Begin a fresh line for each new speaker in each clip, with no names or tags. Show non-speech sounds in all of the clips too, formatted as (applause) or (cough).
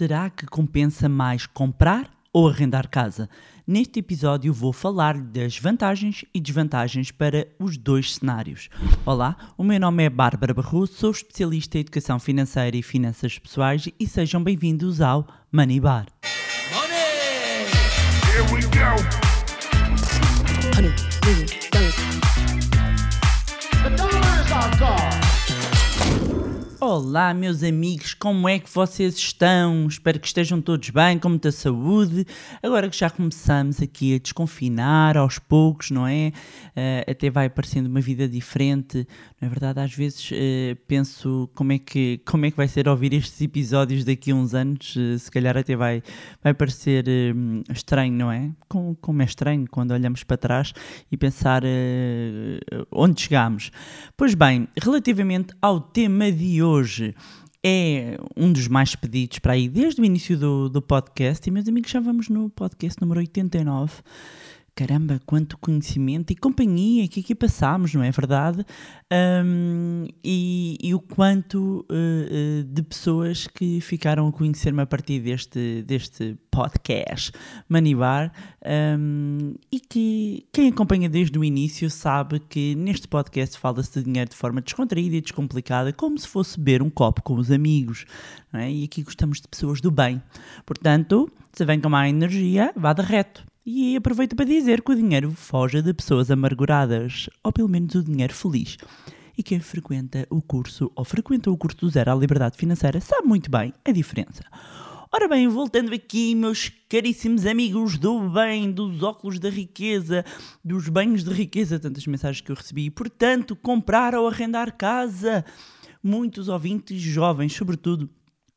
será que compensa mais comprar ou arrendar casa? Neste episódio vou falar das vantagens e desvantagens para os dois cenários. Olá, o meu nome é Bárbara Barroso, sou especialista em educação financeira e finanças pessoais e sejam bem-vindos ao Money Bar. Money! Here we go! Honey, Olá, meus amigos, como é que vocês estão? Espero que estejam todos bem, com muita saúde. Agora que já começamos aqui a desconfinar aos poucos, não é? Uh, até vai aparecendo uma vida diferente. Não é verdade? Às vezes uh, penso como é, que, como é que vai ser ouvir estes episódios daqui a uns anos. Uh, se calhar até vai, vai parecer estranho, não é? Como, como, é estranho quando olhamos para trás e pensar onde chegamos. Pois bem, relativamente ao tema de hoje hoje é um dos mais pedidos para aí desde o início do, do podcast. E, meus amigos, já vamos no podcast número 89 caramba, quanto conhecimento e companhia que aqui passámos, não é verdade? Um, e, e, o quanto uh, uh, de pessoas que ficaram a conhecer-me a partir deste, deste podcast Manibar um, e que quem acompanha desde o início sabe que neste podcast fala-se de dinheiro de forma descontraída e descomplicada, como se fosse beber um copo com os amigos. É? E aqui gostamos de pessoas do bem. Portanto, se vem com má energia, vá de reto. E aproveito para dizer que o dinheiro foge de pessoas amarguradas, ou pelo menos o dinheiro feliz. E quem frequenta o curso ou frequenta o curso do Zero à Liberdade Financeira sabe muito bem a diferença. Ora bem, voltando aqui, meus caríssimos amigos do bem, dos óculos da riqueza, dos banhos de riqueza, tantas mensagens que eu recebi. Portanto, comprar ou arrendar casa. Muitos ouvintes jovens, sobretudo,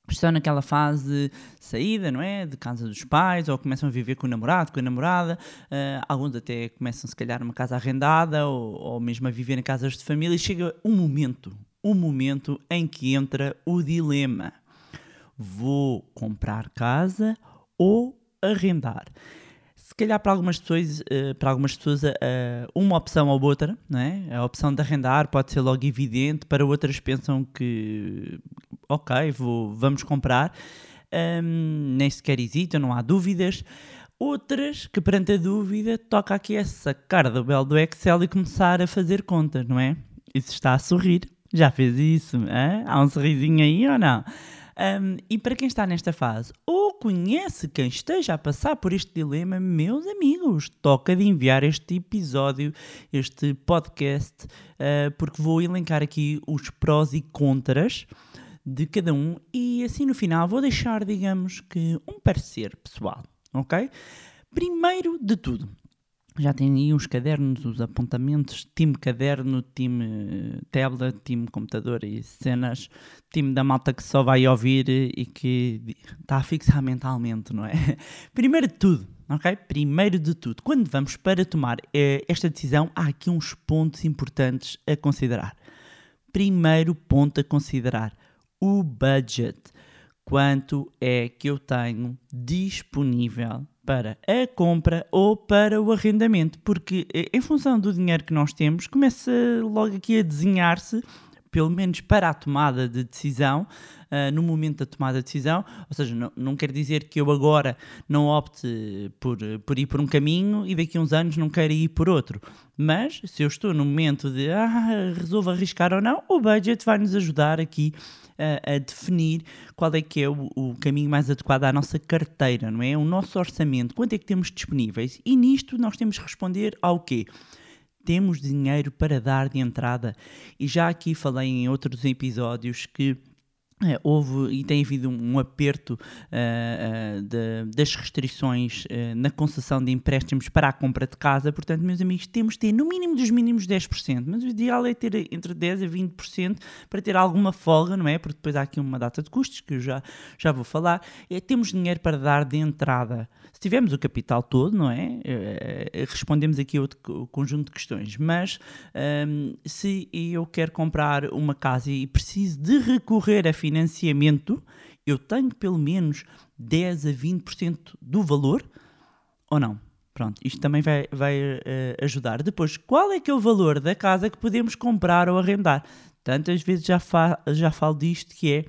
estão naquela fase de saída, não é? De casa dos pais, ou começam a viver com o namorado, com a namorada, uh, alguns até começam se calhar numa casa arrendada, ou, ou mesmo a viver em casas de família, e chega um momento, um momento em que entra o dilema. Vou comprar casa ou arrendar? se calhar para algumas pessoas, uh, para algumas pessoas uh, uma opção ou outra, não é? a opção de arrendar pode ser logo evidente, para outras pensam que ok, vou, vamos comprar, um, nem sequer hesitam, não há dúvidas. Outras que perante a dúvida toca aqui essa sacar do belo do Excel e começar a fazer contas, não é? E se está a sorrir, já fez isso, hein? há um sorrisinho aí ou não? Um, e para quem está nesta fase ou conhece quem esteja a passar por este dilema, meus amigos, toca de enviar este episódio, este podcast, uh, porque vou elencar aqui os prós e contras de cada um e assim no final vou deixar, digamos que, um parecer pessoal, ok? Primeiro de tudo, já tem aí os cadernos, os apontamentos, time caderno, time eh, tablet, time computador e cenas, time da malta que só vai ouvir e que está a fixar mentalmente, não é? (laughs) Primeiro de tudo, ok? Primeiro de tudo, quando vamos para tomar eh, esta decisão, há aqui uns pontos importantes a considerar. Primeiro ponto a considerar, o budget. Quanto é que eu tenho disponível para a compra ou para o arrendamento, porque eh, em função do dinheiro que nós temos, começa logo aqui a desenhar-se, pelo menos para a tomada de decisão, uh, no momento da tomada de decisão, ou seja, não, não quer dizer que eu agora não opte por, por ir por um caminho e daqui a uns anos não quero ir por outro, mas se eu estou no momento de ah, resolvo arriscar ou não, o budget vai nos ajudar aqui a, a, definir qual é que é o, o, caminho mais adequado à nossa carteira, não é? O nosso orçamento, quanto é que temos disponíveis? E nisto nós temos que responder ao quê? Temos dinheiro para dar de entrada. E já aqui falei em outros episódios que houve e tem havido um, aperto uh, uh, de, das restrições uh, na concessão de empréstimos para a compra de casa, portanto, meus amigos, temos de ter no mínimo dos mínimos 10%, mas o ideal é ter entre 10% a 20% para ter alguma folga, não é? Porque depois há aqui uma data de custos que eu já, já vou falar. É, temos dinheiro para dar de entrada. Se tivermos o capital todo, não é? respondemos aqui outro conjunto de questões, mas um, se eu quero comprar uma casa e preciso de recorrer a financiamento, eu tenho pelo menos 10 a 20% do valor ou não? Pronto, isto também vai, vai uh, ajudar. Depois, qual é que é o valor da casa que podemos comprar ou arrendar? Tantas vezes já, fa já falo disto que é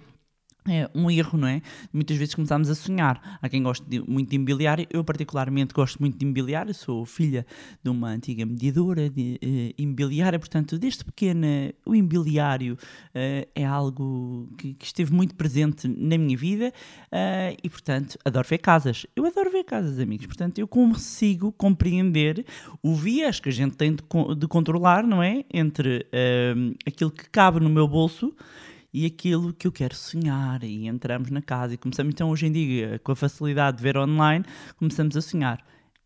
é um erro, não é? Muitas vezes começamos a sonhar. Há quem goste de, muito de imobiliário, eu particularmente gosto muito de imobiliário, sou filha de uma antiga mediadora de uh, imobiliária, portanto, desde pequena o imobiliário uh, é algo que, que, esteve muito presente na minha vida uh, e, portanto, adoro ver casas. Eu adoro ver casas, amigos, portanto, eu consigo compreender o viés que a gente tem de, de controlar, não é? Entre aquilo que cabe no meu bolso e aquilo que eu quero sonhar. E entramos na casa e começamos, então, hoje em dia, com a facilidade de ver online, começamos a sonhar.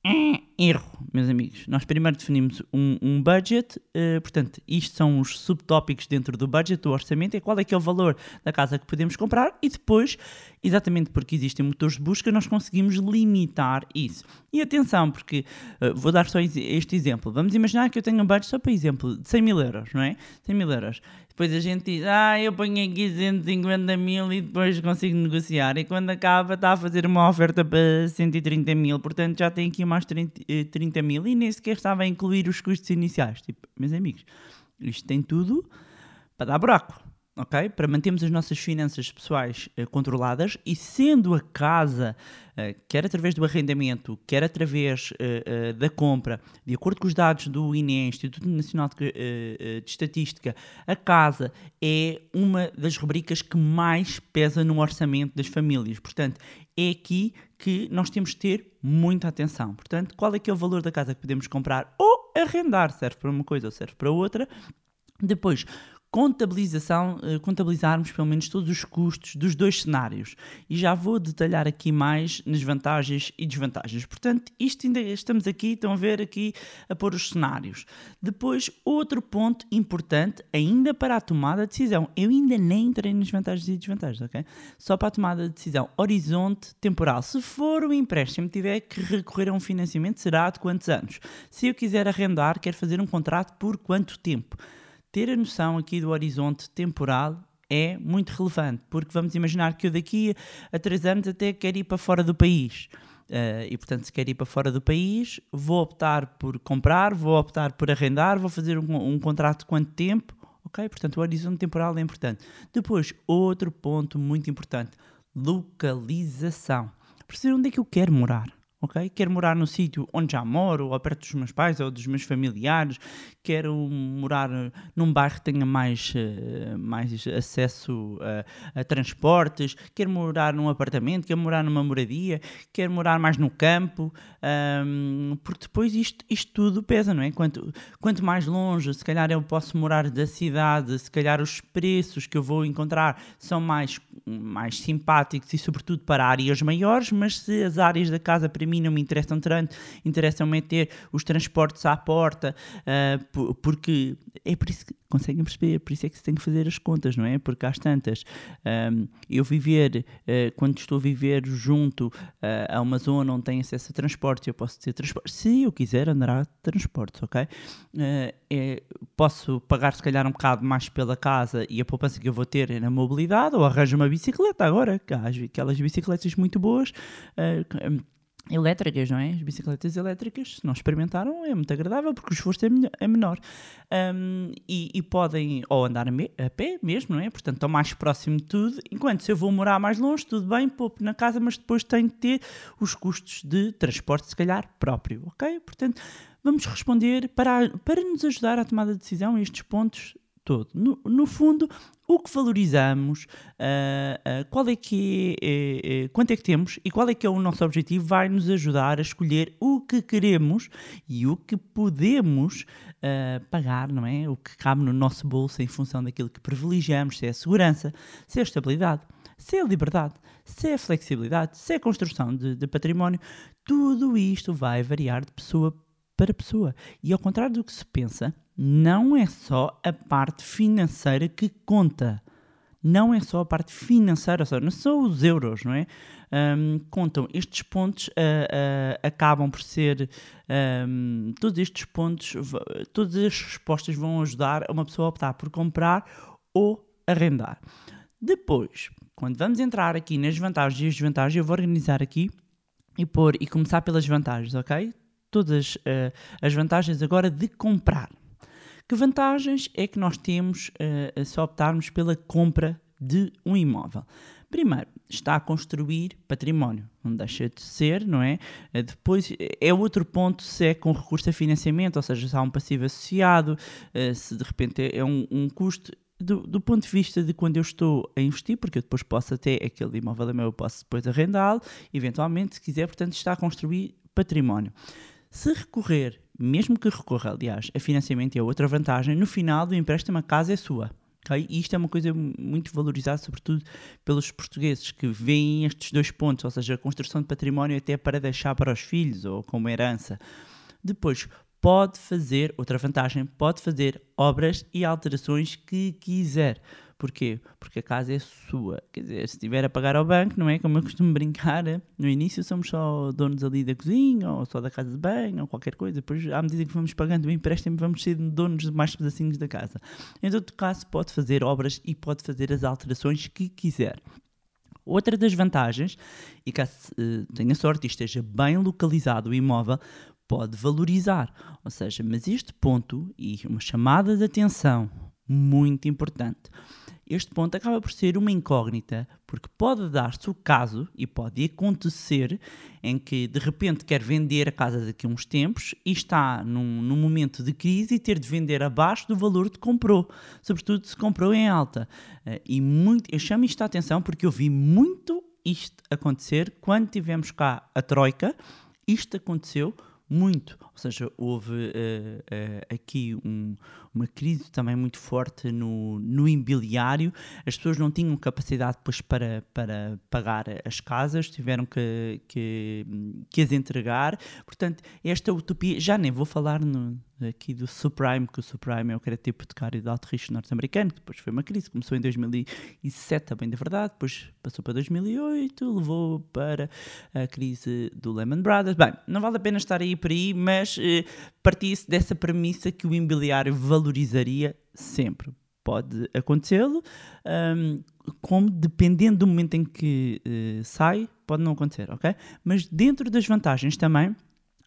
É, erro, meus amigos. Nós primeiro definimos um, um budget, uh, portanto, isto são os subtópicos dentro do budget, do orçamento, é qual é que é o valor da casa que podemos comprar e depois, exatamente porque existem motores de busca, nós conseguimos limitar isso. E atenção, porque uh, vou dar só este exemplo. Vamos imaginar que eu tenho um budget, só para exemplo, de 100 mil euros, não é? 100 mil euros. Depois a gente diz, ah, eu ponho aqui 150 mil e depois consigo negociar. E quando acaba, está a fazer uma oferta para 130 mil, portanto já tem aqui mais 30, 30 eh, mil e nem sequer estava a incluir os custos iniciais. Tipo, meus amigos, isto tem tudo para dar buraco ok? Para mantermos as nossas finanças pessoais uh, controladas e sendo a casa, uh, quer através do arrendamento, quer através uh, da compra, de acordo com os dados do INE, Instituto Nacional de, de, Estatística, a casa é uma das rubricas que mais pesa no orçamento das famílias. Portanto, é aqui que nós temos de ter muita atenção. Portanto, qual é que é o valor da casa que podemos comprar ou arrendar? Serve para uma coisa ou serve para outra. Depois, contabilização, eh, contabilizarmos pelo menos todos os custos dos dois cenários. E já vou detalhar aqui mais nas vantagens e desvantagens. Portanto, isto ainda estamos aqui, estão a ver aqui a pôr os cenários. Depois, outro ponto importante, ainda para a tomada de decisão. Eu ainda nem entrei nas vantagens e desvantagens, ok? Só para a tomada de decisão. Horizonte temporal. Se for o empréstimo, tiver que recorrer a um financiamento, será de quantos anos? Se eu quiser arrendar, quero fazer um contrato por quanto tempo? Ter a noção aqui do horizonte temporal é muito relevante, porque vamos imaginar que eu daqui a três anos até quero ir para fora do país. Uh, e portanto, se quer ir para fora do país, vou optar por comprar, vou optar por arrendar, vou fazer um, um contrato de quanto tempo, ok? Portanto, o horizonte temporal é importante. Depois, outro ponto muito importante: localização. Perceber onde é que eu quero morar ok? Quero morar no sítio onde já moro, ou perto dos meus pais ou dos meus familiares, quero morar num bairro que tenha mais, uh, mais acesso a, a, transportes, quero morar num apartamento, quero morar numa moradia, quero morar mais no campo, um, porque depois isto, isto tudo pesa, não é? Quanto, quanto mais longe, se calhar eu posso morar da cidade, se calhar os preços que eu vou encontrar são mais, mais simpáticos e sobretudo para áreas maiores, mas se as áreas da casa primeiro mim não me interessam tanto, interessam-me ter os transportes à porta, uh, porque é por isso que conseguem perceber, por isso é que se tem que fazer as contas, não é? Porque às tantas, um, eu viver, uh, quando estou a viver junto uh, a uma zona onde tem acesso a transporte, eu posso ter transporte, se eu quiser andar a transportes, ok? Uh, é, posso pagar se calhar um bocado mais pela casa e a poupança que eu vou ter é na mobilidade, ou arranjo uma bicicleta agora, aquelas bicicletas muito boas elétricas, não é? As bicicletas elétricas, se não experimentaram, é muito agradável porque o esforço é, é menor. Um, e, e, podem ou andar a, me, a, pé mesmo, não é? Portanto, estão mais próximo de tudo. Enquanto se eu vou morar mais longe, tudo bem, poupo na casa, mas depois tenho que ter os custos de transporte, se calhar, próprio, ok? Portanto, vamos responder para, para nos ajudar à tomada de decisão estes pontos todo. No, no fundo, o que valorizamos, uh, uh, qual é que é, é, quanto é que temos e qual é que é o nosso objetivo, vai nos ajudar a escolher o que queremos e o que podemos uh, pagar, não é? O que cabe no nosso bolso em função daquilo que privilegiamos, se é a segurança, se é a estabilidade, se é a liberdade, se é a flexibilidade, se é a construção de, de património, tudo isto vai variar de pessoa para pessoa. E ao contrário do que se pensa, não é só a parte financeira que conta. Não é só a parte financeira, não são os euros, não é? Um, contam estes pontos, uh, uh, acabam por ser um, todos estes pontos, todas as respostas vão ajudar uma pessoa a optar por comprar ou arrendar. Depois, quando vamos entrar aqui nas vantagens e desvantagens, eu vou organizar aqui e pôr e começar pelas vantagens, ok? Todas uh, as vantagens agora de comprar. Que vantagens é que nós temos uh, se optarmos pela compra de um imóvel? Primeiro, está a construir património, não deixa de ser, não é? Eh, depois é outro ponto se é com recurso a financiamento, ou seja, se há um passivo associado, eh, se de repente é um, um custo. Do, do, ponto de vista de quando eu estou a investir, porque eu depois posso até, aquele imóvel é meu, eu posso depois arrendá-lo, eventualmente, se quiser, portanto, está a construir património. Se recorrer, mesmo que recorra, aliás, a financiamento a outra vantagem, no final do empréstimo a casa é sua. Okay? E isto é uma coisa muito valorizada, sobretudo pelos portugueses, que veem estes dois pontos, ou seja, a construção de património até para deixar para os filhos ou como herança. Depois, pode fazer, outra vantagem, pode fazer obras e alterações que quiser. Porquê? Porque a casa é sua. Quer dizer, se estiver a pagar ao banco, não é? Como eu costumo brincar, no início somos só donos ali da cozinha, ou só da casa de banho, ou qualquer coisa. Depois, à medida que vamos pagando o empréstimo, vamos ser donos de mais pedacinhos da casa. Em todo caso, pode fazer obras e pode fazer as alterações que quiser. Outra das vantagens, e caso uh, tenha sorte e esteja bem localizado o imóvel, pode valorizar. Ou seja, mas este ponto, e uma chamada de atenção muito importante, este ponto acaba por ser uma incógnita, porque pode dar-se o caso, e pode acontecer, em que de repente quer vender a casa daqui a uns tempos e está num, num momento de crise e ter de vender abaixo do valor que comprou, sobretudo se comprou em alta. Uh, e muito, eu chamo isto a atenção porque eu vi muito isto acontecer quando tivemos cá a Troika. Isto aconteceu muito. Ou seja, houve uh, uh, aqui um, uma crise também muito forte no, no imobiliário. As pessoas não tinham capacidade depois para, para pagar as casas, tiveram que, que, que as entregar. Portanto, esta utopia, já nem vou falar no, aqui do subprime, que o subprime é o crédito hipotecário de alto risco norte-americano, que depois foi uma crise, começou em 2007, também da verdade, depois passou para 2008, levou para a crise do Lehman Brothers. Bem, não vale a pena estar aí por aí, mas eh, partia-se dessa premissa que o imobiliário valorizaria sempre. Pode acontecê-lo, um, como dependendo do momento em que uh, sai, pode não acontecer, ok? Mas dentro das vantagens também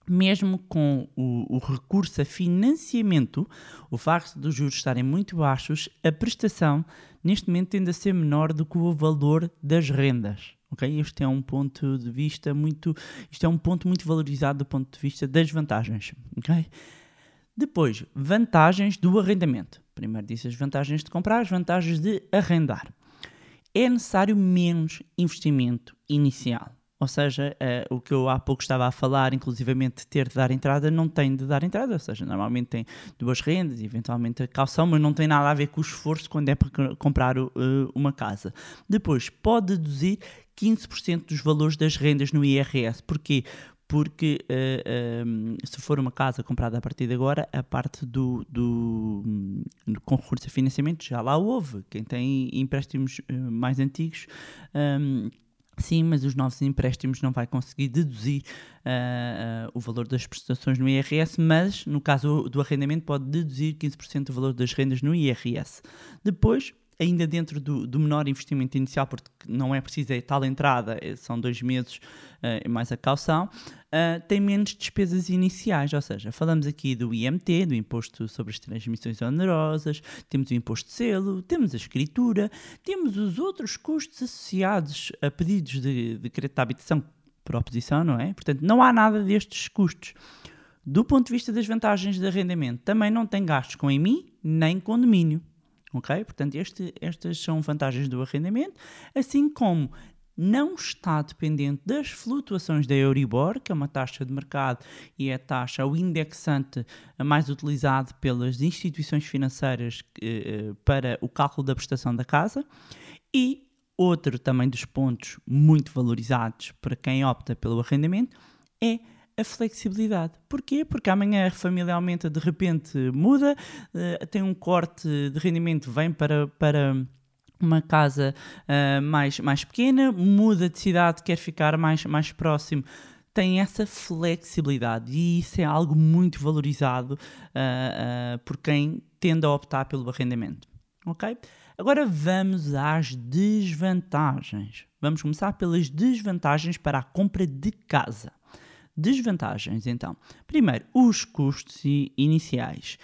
mesmo com o, o, recurso a financiamento, o facto dos juros estarem muito baixos, a prestação neste momento tende a ser menor do que o valor das rendas. Okay? Este é um ponto de vista muito, isto é um ponto muito valorizado do ponto de vista das vantagens. Okay? Depois, vantagens do arrendamento. Primeiro disse as vantagens de comprar, as vantagens de arrendar. É necessário menos investimento inicial. Ou seja, uh, o que eu há pouco estava a falar, inclusivamente ter de dar entrada, não tem de dar entrada. Ou seja, normalmente tem duas rendas, eventualmente a calção, mas não tem nada a ver com o esforço quando é para comprar uh, uma casa. Depois, pode deduzir 15% dos valores das rendas no IRS. Porquê? porque uh, eh, um, se for uma casa comprada a partir de agora, a parte do, do um, com recurso a financiamento já lá houve. Quem tem empréstimos uh, mais antigos um, Sim, mas os novos empréstimos não vai conseguir deduzir uh, o valor das prestações no IRS, mas no caso do arrendamento pode deduzir 15% do valor das rendas no IRS. Depois, ainda dentro do, do, menor investimento inicial, porque não é preciso a tal entrada, eh, são dois meses uh, mais a calção, uh, tem menos despesas iniciais, ou seja, falamos aqui do IMT, do Imposto sobre as Transmissões Onerosas, temos o Imposto de Selo, temos a escritura, temos os outros custos associados a pedidos de, de crédito de habitação por oposição, não é? Portanto, não há nada destes custos. Do ponto de vista das vantagens de arrendamento, também não tem gastos com EMI nem condomínio. Ok? Portanto, este, estas são vantagens do arrendamento, assim como não está dependente das flutuações da Euribor, que é uma taxa de mercado e é a taxa, o indexante mais utilizado pelas instituições financeiras eh, para o cálculo da prestação da casa. E outro também dos pontos muito valorizados para quem opta pelo arrendamento é a flexibilidade. Porquê? Porque amanhã a família aumenta, de repente muda, uh, tem um corte de rendimento, vem para, para uma casa uh, mais, mais pequena, muda de cidade, quer ficar mais, mais próximo tem essa flexibilidade e isso é algo muito valorizado uh, uh, por quem tende a optar pelo arrendamento. Ok? Agora vamos às desvantagens. Vamos começar pelas desvantagens para a compra de casa. Desvantagens, então. Primeiro, os custos iniciais.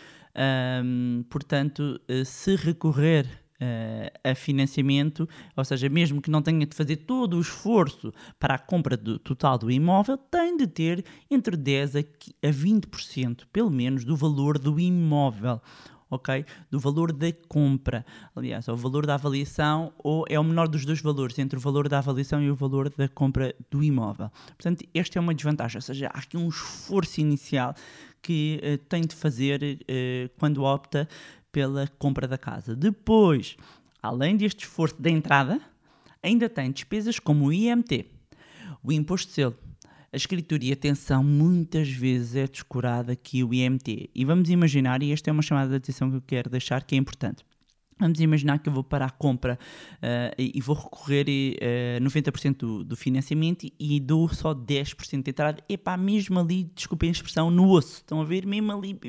Um, portanto, eh, se recorrer uh, a financiamento, ou seja, mesmo que não tenha de fazer todo o esforço para a compra do, total do imóvel, tem de ter entre 10% a 20%, pelo menos, do valor do imóvel ok? Do valor da compra. Aliás, é o valor da avaliação ou é o menor dos dois valores, entre o valor da avaliação e o valor da compra do imóvel. Portanto, esta é uma desvantagem, ou seja, há aqui um esforço inicial que uh, tem de fazer uh, quando opta pela compra da casa. Depois, além deste esforço de entrada, ainda tem despesas como o IMT, o imposto de selo, a escritura e atenção muitas vezes é descurada aqui o IMT. E vamos imaginar, e esta é uma chamada de atenção que eu quero deixar que é importante. Vamos imaginar que eu vou para a compra uh, e, vou recorrer a uh, 90% do, do, financiamento e dou só 10% de entrada. Epá, mesmo ali, desculpem a expressão, no osso. Estão a ver? Mesmo ali.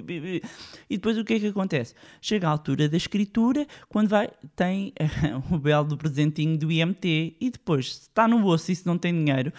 E depois o que é que acontece? Chega a altura da escritura, quando vai, tem uh, (laughs) o belo do presentinho do IMT. E depois, se está no osso e se não tem dinheiro,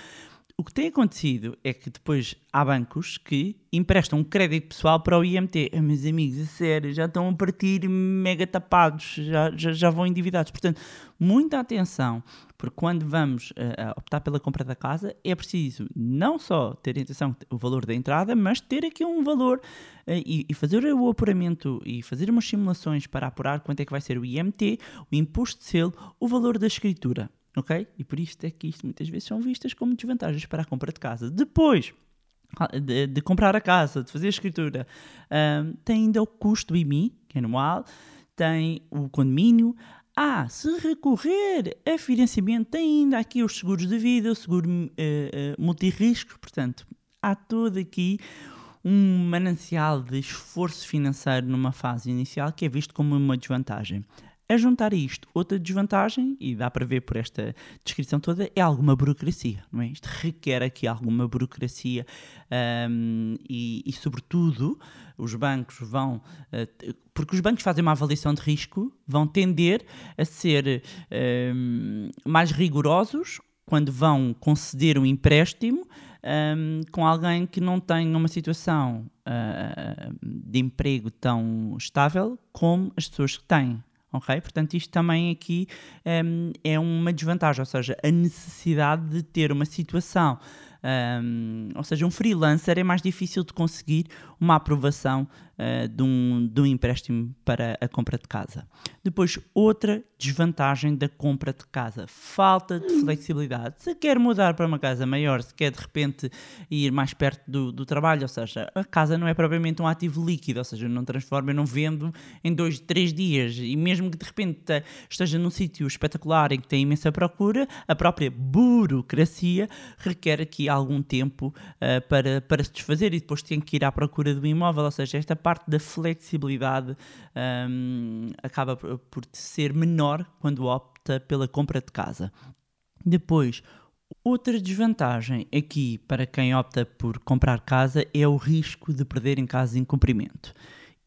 o que tem acontecido é que depois há bancos que emprestam um crédito pessoal para o IMT. Ah, meus amigos, a sério, já estão a partir mega tapados, já, já, já vão endividados. Portanto, muita atenção, porque quando vamos uh, optar pela compra da casa, é preciso não só ter atenção o valor da entrada, mas ter aqui um valor uh, e, e, fazer o apuramento e fazer umas simulações para apurar quanto é que vai ser o IMT, o imposto de selo, o valor da escritura ok? E por isto é que isto muitas vezes são vistas como desvantagens para a compra de casa. Depois de, de comprar a casa, de fazer a escritura, um, tem ainda o custo IMI, que é anual, tem o condomínio. Ah, se recorrer a financiamento, tem ainda aqui os seguros de vida, o seguro uh, uh, multirrisco, portanto, há todo aqui um manancial de esforço financeiro numa fase inicial que é visto como uma desvantagem. A juntar a isto, outra desvantagem, e dá para ver por esta descrição toda, é alguma burocracia, não é? Isto requer aqui alguma burocracia um, e, e, sobretudo, os bancos vão, uh, porque os bancos fazem uma avaliação de risco, vão tender a ser um, mais rigorosos quando vão conceder um empréstimo um, com alguém que não tem uma situação uh, de emprego tão estável como as pessoas que têm ok? Portanto, isto também aqui um, é uma desvantagem, ou seja, a necessidade de ter uma situação um, ou seja, um freelancer é mais difícil de conseguir uma aprovação uh, de, um, de um empréstimo para a compra de casa. Depois, outra desvantagem da compra de casa: falta de flexibilidade. Se quer mudar para uma casa maior, se quer de repente ir mais perto do, do trabalho, ou seja, a casa não é propriamente um ativo líquido, ou seja, não transforma, não vendo em dois, três dias, e mesmo que de repente esteja num sítio espetacular em que tem imensa procura, a própria burocracia requer aqui algum tempo uh, para, para se desfazer e depois tem que ir à procura do imóvel, ou seja, esta parte da flexibilidade um, acaba por, ser menor quando opta pela compra de casa. Depois, Outra desvantagem aqui para quem opta por comprar casa é o risco de perder em caso de incumprimento.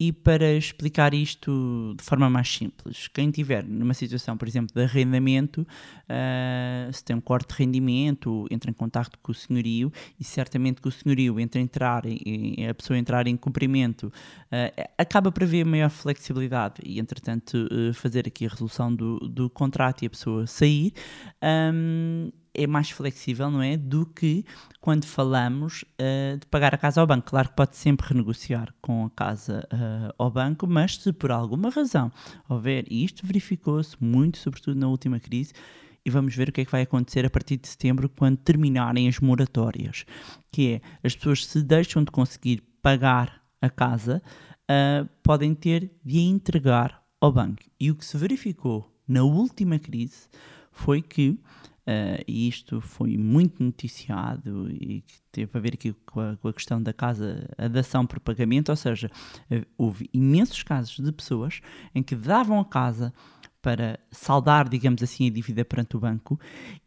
E para explicar isto de forma mais simples, quem estiver numa situação, por exemplo, de arrendamento, uh, se tem um corte de rendimento, entra em contato com o senhorio e certamente que o senhorio, entre entrar em, a pessoa entrar em cumprimento, uh, acaba por haver maior flexibilidade e, entretanto, uh, fazer aqui a resolução do, do contrato e a pessoa sair. Um, é mais flexível, não é? Do que quando falamos uh, de pagar a casa ao banco. Claro que pode sempre renegociar com a casa uh, ao banco, mas se por alguma razão houver, e isto verificou-se muito, sobretudo na última crise, e vamos ver o que é que vai acontecer a partir de setembro quando terminarem as moratórias, que é as pessoas se deixam de conseguir pagar a casa, uh, podem ter de entregar ao banco. E o que se verificou na última crise foi que Uh, e isto foi muito noticiado e teve a ver aqui com a, com a, questão da casa, a dação por pagamento, ou seja, uh, houve imensos casos de pessoas em que davam a casa para saldar, digamos assim, a dívida perante o banco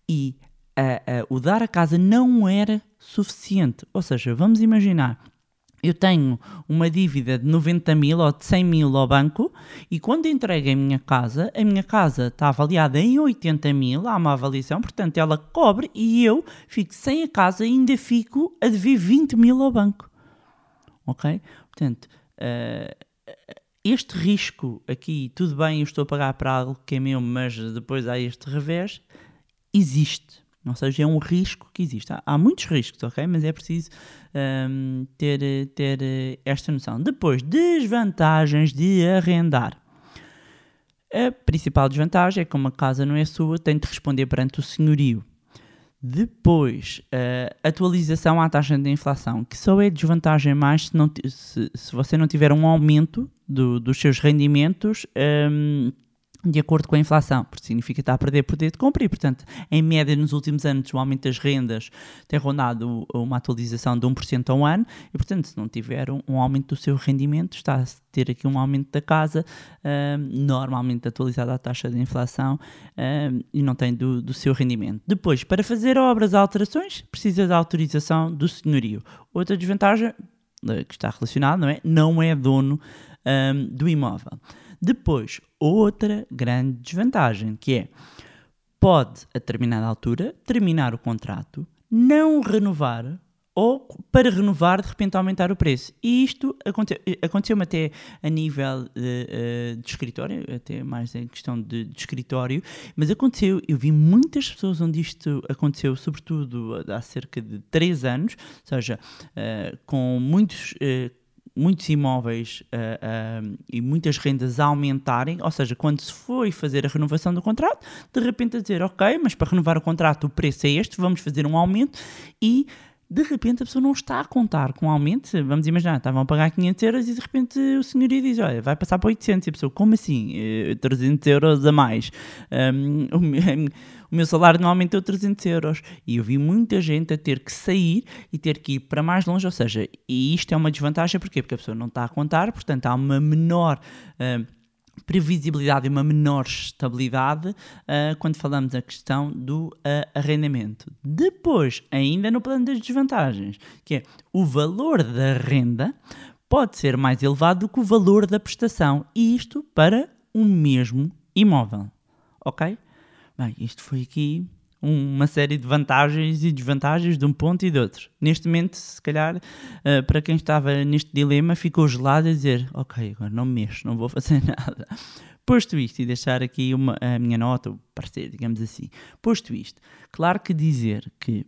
e uh, o dar a casa não era suficiente. Ou seja, vamos imaginar eu tenho uma dívida de 90 mil ou de 100 mil ao banco e quando entregue a minha casa, a minha casa está avaliada em 80 mil, há uma avaliação, portanto ela cobre e eu fico sem a casa e ainda fico a dever 20 mil ao banco. Ok? Portanto, uh, este risco aqui, tudo bem, eu estou a pagar para algo que é meu, mas depois há este revés, existe. Ou seja, é um risco que existe. Há, há muitos riscos, ok? Mas é preciso um, ter, ter esta noção. Depois, desvantagens de arrendar. A principal desvantagem é que uma casa não é sua, tem de responder perante o senhorio. Depois, uh, atualização à taxa de inflação, que só é desvantagem mais se, não, se, se você não tiver um aumento do, dos seus rendimentos um, de acordo com a inflação, porque significa estar a perder poder de compra e, portanto, em média, nos últimos anos, o aumento das rendas tem rondado uma atualização de 1% ao ano e, portanto, se não tiver um, um, aumento do seu rendimento, está a ter aqui um aumento da casa, normalmente atualizado à taxa de inflação e não tem do, do seu rendimento. Depois, para fazer obras alterações, precisa da autorização do senhorio. Outra desvantagem, eh, que está relacionada, não é? Não é dono um, do imóvel. Depois, outra grande desvantagem, que é pode, a determinada altura, terminar o contrato, não renovar ou para renovar de repente aumentar o preço. E isto aconteceu-me até a nível de, eh, de, escritório, até mais em questão de, de, escritório, mas aconteceu, eu vi muitas pessoas onde isto aconteceu, sobretudo há cerca de 3 anos, ou seja, uh, com muitos. Muitos imóveis uh, uh, e muitas rendas a aumentarem, ou seja, quando se foi fazer a renovação do contrato, de repente a dizer, ok, mas para renovar o contrato o preço é este, vamos fazer um aumento e de repente a pessoa não está a contar com um aumento, vamos imaginar, estavam a pagar 500 euros e de repente o senhorio diz, olha, vai passar para 800 e a pessoa, como assim? 300 eh, euros a mais. Um, (laughs) o meu salário não aumentou 300 euros. E eu vi muita gente a ter que sair e ter que ir para mais longe, ou seja, e isto é uma desvantagem, porquê? Porque a pessoa não está a contar, portanto há uma menor... Uh, previsibilidade e uma menor estabilidade uh, quando falamos a questão do uh, arrendamento. Depois, ainda no plano das desvantagens, que é o valor da renda pode ser mais elevado do que o valor da prestação, e isto para o mesmo imóvel. Ok? Bem, isto foi aqui uma série de vantagens e desvantagens de um ponto e de outro. Neste momento, se calhar, uh, para quem estava neste dilema, ficou gelado a dizer: Ok, agora não me mexo, não vou (laughs) fazer nada. Posto isto, e deixar aqui uma, a minha nota, o parecer, digamos assim. Posto isto, claro que dizer que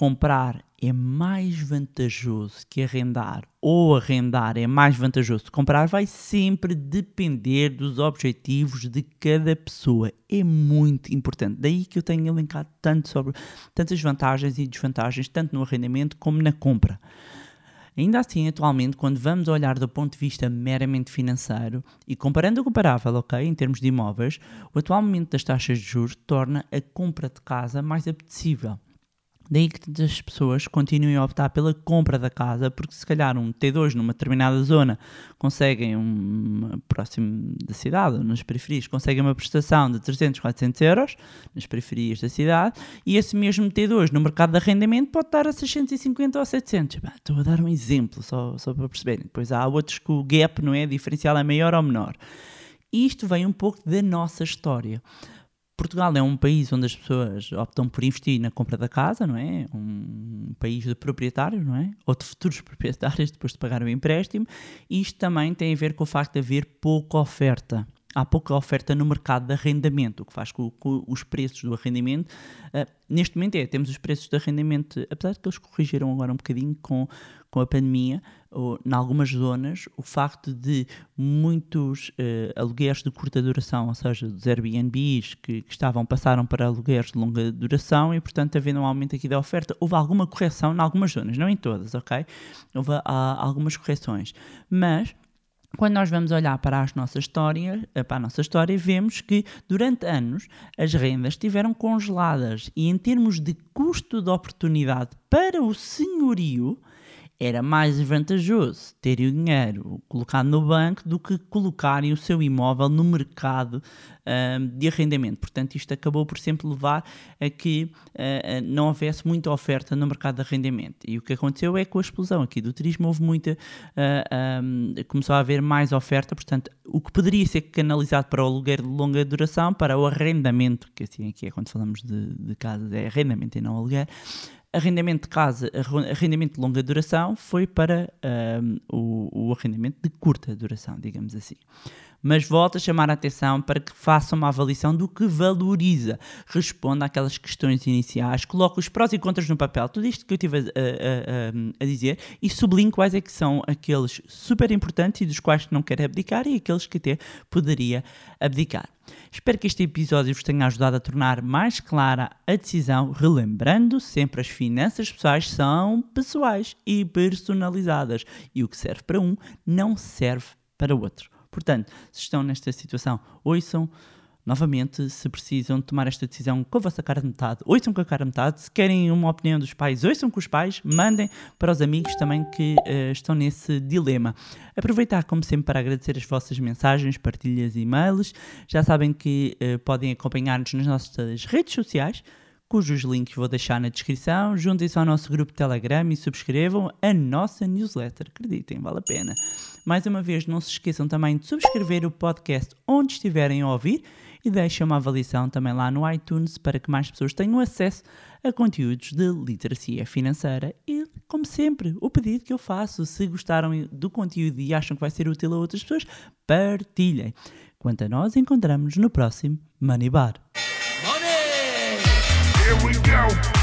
comprar é mais vantajoso que arrendar ou arrendar é mais vantajoso comprar vai sempre depender dos objetivos de cada pessoa. É muito importante. Daí que eu tenho elencado tanto sobre tantas vantagens e desvantagens, tanto no arrendamento como na compra. Ainda assim, atualmente, quando vamos olhar do ponto de vista meramente financeiro e comparando o comparável, ok, em termos de imóveis, o atual momento das taxas de juros torna a compra de casa mais apetecível. Daí que as pessoas continuem a optar pela compra da casa, porque se calhar um T2 numa determinada zona conseguem, um, próximo da cidade, ou nas periferias, conseguem uma prestação de 300, 400 euros, nas periferias da cidade, e esse mesmo T2 no mercado de arrendamento pode estar a 650 ou 700. Bah, estou a dar um exemplo, só, só para perceberem. Depois há outros que o gap, não é, diferencial é maior ou menor. Isto vem um pouco da nossa história. Portugal é um país onde as pessoas optam por investir na compra da casa, não é? Um país de proprietários, não é? Ou de futuros (laughs) proprietários depois de pagar o empréstimo. Isto também tem a ver com o facto de haver pouca oferta. Há pouca oferta no mercado de arrendamento, o que faz com que os preços do arrendamento, uh, neste momento é, temos os preços de arrendamento, apesar de que eles corrigiram agora um bocadinho com, com a pandemia, em algumas zonas, o facto de muitos uh, alugueres de curta duração, ou seja, dos Airbnbs que, que, estavam, passaram para alugueres de longa duração e, portanto, havendo um aumento aqui da oferta, houve alguma correção em algumas zonas, não em todas, ok? Houve há, algumas correções, mas quando nós vamos olhar para, as nossas histórias, eh, para a nossa história, vemos que durante anos as rendas estiveram congeladas e em termos de custo de oportunidade para o senhorio, era mais vantajoso terem o dinheiro colocado no banco do que colocarem o seu imóvel no mercado uh, de arrendamento. Portanto, isto acabou por sempre levar a que uh, não houvesse muita oferta no mercado de arrendamento. E o que aconteceu é que com a explosão aqui do turismo houve muita. Uh, um, começou a haver mais oferta, portanto, o que poderia ser canalizado para o aluguer de longa duração, para o arrendamento, que assim aqui é quando falamos de, de casas, é arrendamento e não aluguer Arrendamento de casa, arrendamento de longa duração foi para um, o, o arrendamento de curta duração, digamos assim mas volto a chamar a atenção para que façam uma avaliação do que valoriza. Responda àquelas questões iniciais, coloque os prós e contras no papel, tudo isto que eu estive a, a, a, a, dizer, e sublinhe quais é que são aqueles super importantes e dos quais não quer abdicar e aqueles que até poderia abdicar. Espero que este episódio vos tenha ajudado a tornar mais clara a decisão, relembrando sempre as finanças pessoais são pessoais e personalizadas e o que serve para um não serve para o outro. Portanto, se estão nesta situação, ouçam novamente, se precisam tomar esta decisão com a vossa cara de metade, ouçam com a cara de metade. Se querem uma opinião dos pais, ouçam com os pais, mandem para os amigos também que uh, estão nesse dilema. Aproveitar, como sempre, para agradecer as vossas mensagens, partilhas e e-mails. Já sabem que uh, podem acompanhar-nos nas nossas redes sociais cujos links vou deixar na descrição. Juntem-se ao nosso grupo Telegram e subscrevam a nossa newsletter. Acreditem, vale a pena. Mais uma vez, não se esqueçam também de subscrever o podcast onde estiverem a ouvir e deixem uma avaliação também lá no iTunes para que mais pessoas tenham acesso a conteúdos de literacia financeira. E, como sempre, o pedido que eu faço, se gostaram do conteúdo e acham que vai ser útil a outras pessoas, partilhem. Quanto a nós, encontramos no próximo Money Bar. Here we go. Honey.